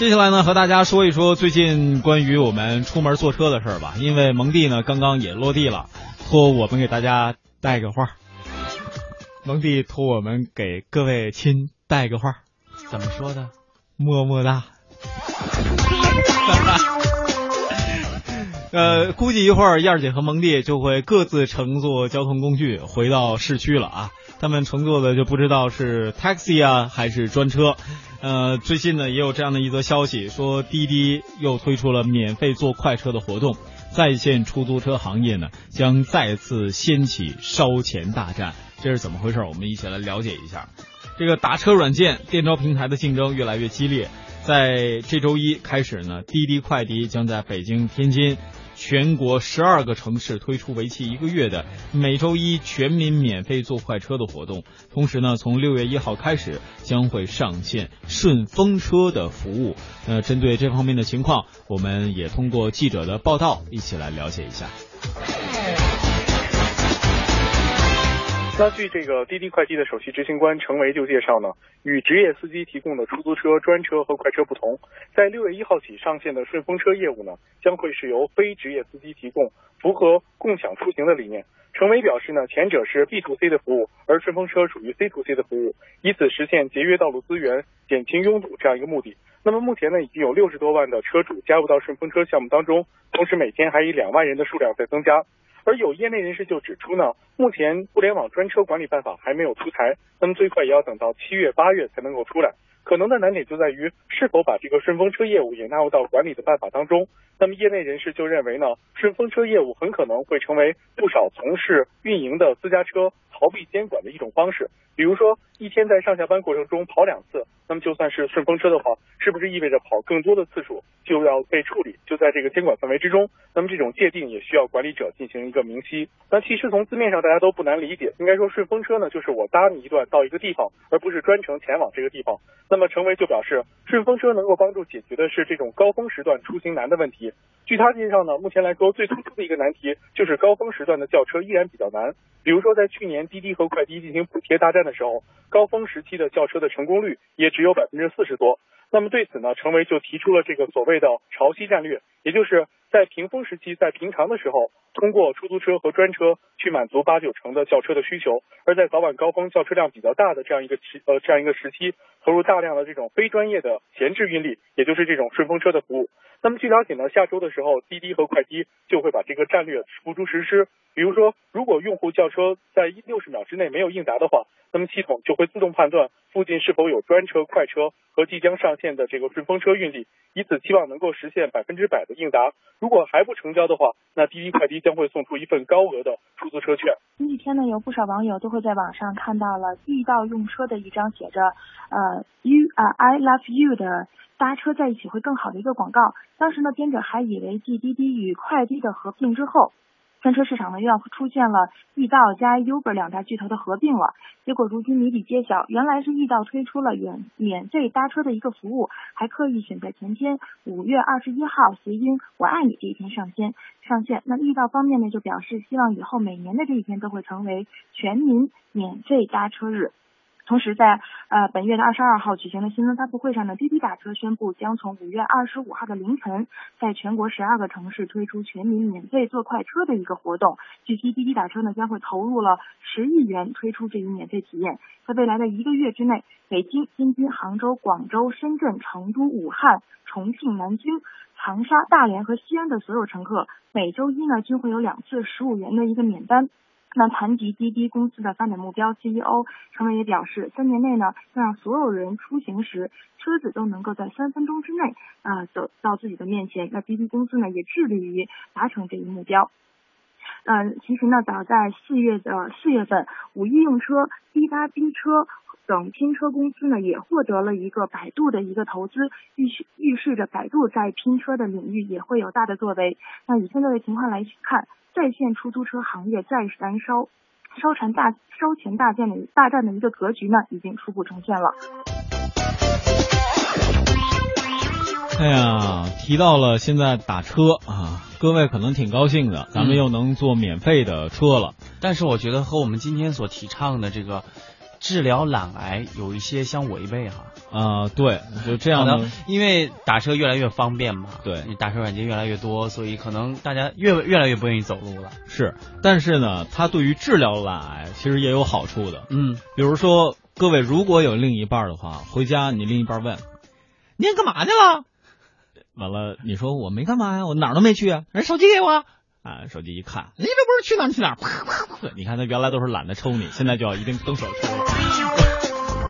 接下来呢，和大家说一说最近关于我们出门坐车的事儿吧。因为蒙蒂呢刚刚也落地了，托我们给大家带个话。蒙蒂托我们给各位亲带个话，怎么说的？么么哒。呃，估计一会儿燕儿姐和蒙蒂就会各自乘坐交通工具回到市区了啊。他们乘坐的就不知道是 taxi 啊还是专车。呃，最近呢也有这样的一则消息，说滴滴又推出了免费坐快车的活动，在线出租车行业呢将再次掀起烧钱大战，这是怎么回事？我们一起来了解一下。这个打车软件电招平台的竞争越来越激烈，在这周一开始呢，滴滴快滴将在北京、天津。全国十二个城市推出为期一个月的每周一全民免费坐快车的活动，同时呢，从六月一号开始将会上线顺风车的服务。那针对这方面的情况，我们也通过记者的报道一起来了解一下。那据这个滴滴快滴的首席执行官程维就介绍呢，与职业司机提供的出租车、专车和快车不同，在六月一号起上线的顺风车业务呢，将会是由非职业司机提供，符合共享出行的理念。程维表示呢，前者是 B to C 的服务，而顺风车属于 C to C 的服务，以此实现节约道路资源、减轻拥堵这样一个目的。那么目前呢，已经有六十多万的车主加入到顺风车项目当中，同时每天还以两万人的数量在增加。而有业内人士就指出呢，目前互联网专车管理办法还没有出台，那么最快也要等到七月八月才能够出来。可能的难点就在于是否把这个顺风车业务也纳入到管理的办法当中。那么业内人士就认为呢，顺风车业务很可能会成为不少从事运营的私家车逃避监管的一种方式。比如说，一天在上下班过程中跑两次，那么就算是顺风车的话，是不是意味着跑更多的次数就要被处理？就在这个监管范围之中，那么这种界定也需要管理者进行一个明晰。那其实从字面上大家都不难理解，应该说顺风车呢，就是我搭你一段到一个地方，而不是专程前往这个地方。那么程维就表示，顺风车能够帮助解决的是这种高峰时段出行难的问题。据他介绍呢，目前来说最突出的一个难题就是高峰时段的轿车依然比较难。比如说在去年滴滴和快滴进行补贴大战的时候，高峰时期的轿车的成功率也只有百分之四十多。那么对此呢，程维就提出了这个所谓的潮汐战略，也就是在平峰时期，在平常的时候，通过出租车和专车去满足八九成的轿车的需求，而在早晚高峰轿车量比较大的这样一个时呃这样一个时期，投入大量的这种非专业的闲置运力，也就是这种顺风车的服务。那么据了解呢，下周的时候，滴滴和快滴就会把这个战略付诸实施。比如说，如果用户轿车在六十秒之内没有应答的话，那么系统就会自动判断附近是否有专车、快车和即将上线的这个顺风车运力，以此期望能够实现百分之百的应答。如果还不成交的话，那滴滴快滴将会送出一份高额的出租车券。前几天呢，有不少网友都会在网上看到了遇到用车的一张写着“呃 You 啊 I love you” 的搭车在一起会更好的一个广告。当时呢，编者还以为继滴滴与快滴的合并之后。专车市场呢又要出现了易到加 Uber 两大巨头的合并了，结果如今谜底揭晓，原来是易到推出了免免费搭车的一个服务，还刻意选在前天五月二十一号谐音我爱你这一天上线上线。那易到方面呢就表示希望以后每年的这一天都会成为全民免费搭车日。同时，在呃本月的二十二号举行的新闻发布会上呢，滴滴打车宣布将从五月二十五号的凌晨，在全国十二个城市推出全民免费坐快车的一个活动。据悉，滴滴打车呢将会投入了十亿元推出这一免费体验，在未来的一个月之内，北京、天津、杭州、广州、深圳、成都、武汉、重庆、南京、长沙、大连和西安的所有乘客，每周一呢均会有两次十五元的一个免单。那谈及滴滴公司的发展目标，CEO 程伟也表示，三年内呢，要让所有人出行时车子都能够在三分钟之内啊走到自己的面前。那滴滴公司呢，也致力于达成这一目标。嗯，其实呢，早在四月的四月份，五一用车、滴答滴车等拼车公司呢，也获得了一个百度的一个投资，预示预示着百度在拼车的领域也会有大的作为。那以现在的情况来看。在线出租车行业再燃烧、烧钱大、烧钱大战的大战的一个格局呢，已经初步呈现了。哎呀，提到了现在打车啊，各位可能挺高兴的，咱们又能坐免费的车了。但是我觉得和我们今天所提倡的这个治疗懒癌有一些相违背哈。啊、对，就这样的。因为打车越来越方便嘛，对你打车软件越来越多，所以可能大家越越来越不愿意走路了。是，但是呢，它对于治疗懒癌其实也有好处的。嗯，比如说，各位如果有另一半的话，回家你另一半问：“您干嘛去了？”完了，你说我没干嘛呀，我哪儿都没去啊，人手机给我。啊，手机一看，你这不是去哪儿去哪儿？啪啪啪！你看他原来都是懒得抽你，现在就要一定动手抽。